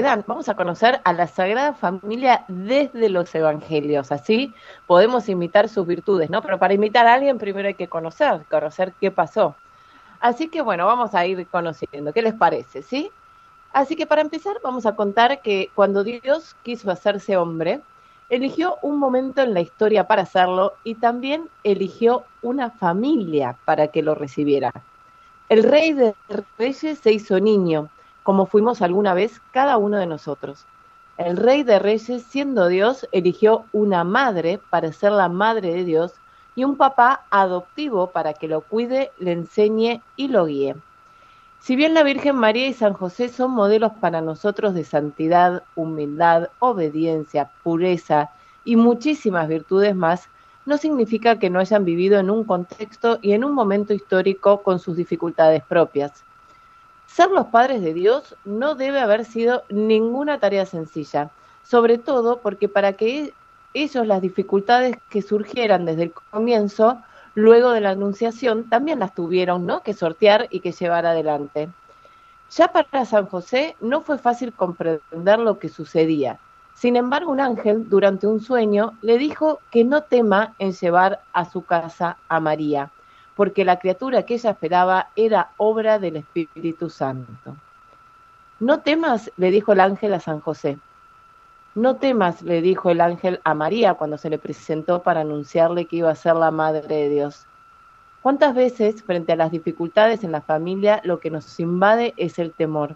vamos a conocer a la Sagrada Familia desde los Evangelios, así podemos imitar sus virtudes, ¿no? Pero para imitar a alguien primero hay que conocer, conocer qué pasó. Así que bueno, vamos a ir conociendo, ¿qué les parece, sí? Así que para empezar vamos a contar que cuando Dios quiso hacerse hombre, eligió un momento en la historia para hacerlo y también eligió una familia para que lo recibiera. El rey de reyes se hizo niño, como fuimos alguna vez cada uno de nosotros. El rey de reyes, siendo Dios, eligió una madre para ser la madre de Dios y un papá adoptivo para que lo cuide, le enseñe y lo guíe. Si bien la Virgen María y San José son modelos para nosotros de santidad, humildad, obediencia, pureza y muchísimas virtudes más, no significa que no hayan vivido en un contexto y en un momento histórico con sus dificultades propias. Ser los padres de Dios no debe haber sido ninguna tarea sencilla, sobre todo porque para que ellos las dificultades que surgieran desde el comienzo luego de la anunciación también las tuvieron ¿no? que sortear y que llevar adelante. Ya para San José no fue fácil comprender lo que sucedía. Sin embargo, un ángel durante un sueño le dijo que no tema en llevar a su casa a María, porque la criatura que ella esperaba era obra del Espíritu Santo. No temas, le dijo el ángel a San José, no temas, le dijo el ángel a María cuando se le presentó para anunciarle que iba a ser la Madre de Dios. ¿Cuántas veces, frente a las dificultades en la familia, lo que nos invade es el temor?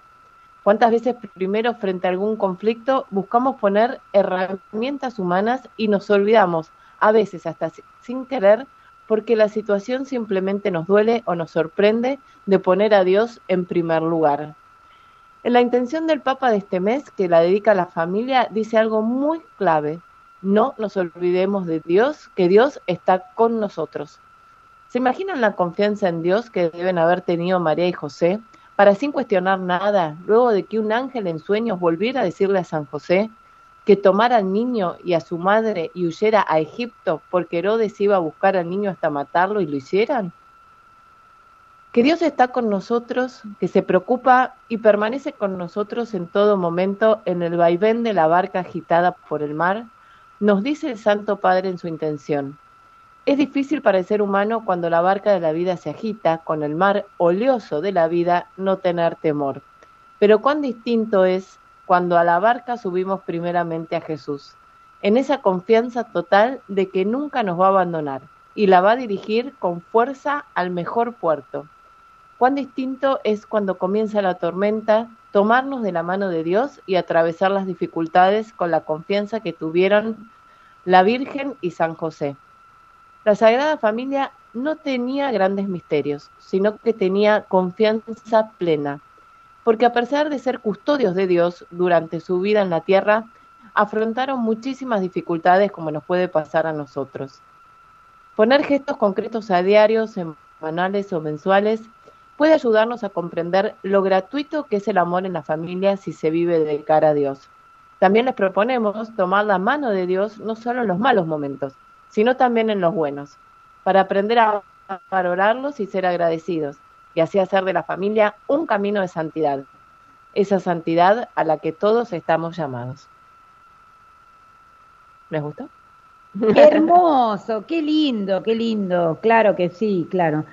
¿Cuántas veces primero, frente a algún conflicto, buscamos poner herramientas humanas y nos olvidamos, a veces hasta sin querer, porque la situación simplemente nos duele o nos sorprende de poner a Dios en primer lugar? En la intención del Papa de este mes, que la dedica a la familia, dice algo muy clave. No nos olvidemos de Dios, que Dios está con nosotros. ¿Se imaginan la confianza en Dios que deben haber tenido María y José para sin cuestionar nada, luego de que un ángel en sueños volviera a decirle a San José que tomara al niño y a su madre y huyera a Egipto porque Herodes iba a buscar al niño hasta matarlo y lo hicieran? que Dios está con nosotros, que se preocupa y permanece con nosotros en todo momento en el vaivén de la barca agitada por el mar, nos dice el Santo Padre en su intención. Es difícil para el ser humano cuando la barca de la vida se agita con el mar oleoso de la vida no tener temor. Pero cuán distinto es cuando a la barca subimos primeramente a Jesús, en esa confianza total de que nunca nos va a abandonar y la va a dirigir con fuerza al mejor puerto Cuán distinto es cuando comienza la tormenta tomarnos de la mano de Dios y atravesar las dificultades con la confianza que tuvieron la Virgen y San José. La Sagrada Familia no tenía grandes misterios, sino que tenía confianza plena, porque a pesar de ser custodios de Dios durante su vida en la tierra, afrontaron muchísimas dificultades como nos puede pasar a nosotros. Poner gestos concretos a diarios, semanales o mensuales puede ayudarnos a comprender lo gratuito que es el amor en la familia si se vive de cara a Dios. También les proponemos tomar la mano de Dios no solo en los malos momentos, sino también en los buenos, para aprender a valorarlos y ser agradecidos, y así hacer de la familia un camino de santidad, esa santidad a la que todos estamos llamados. ¿Les gustó? Qué hermoso, qué lindo, qué lindo, claro que sí, claro.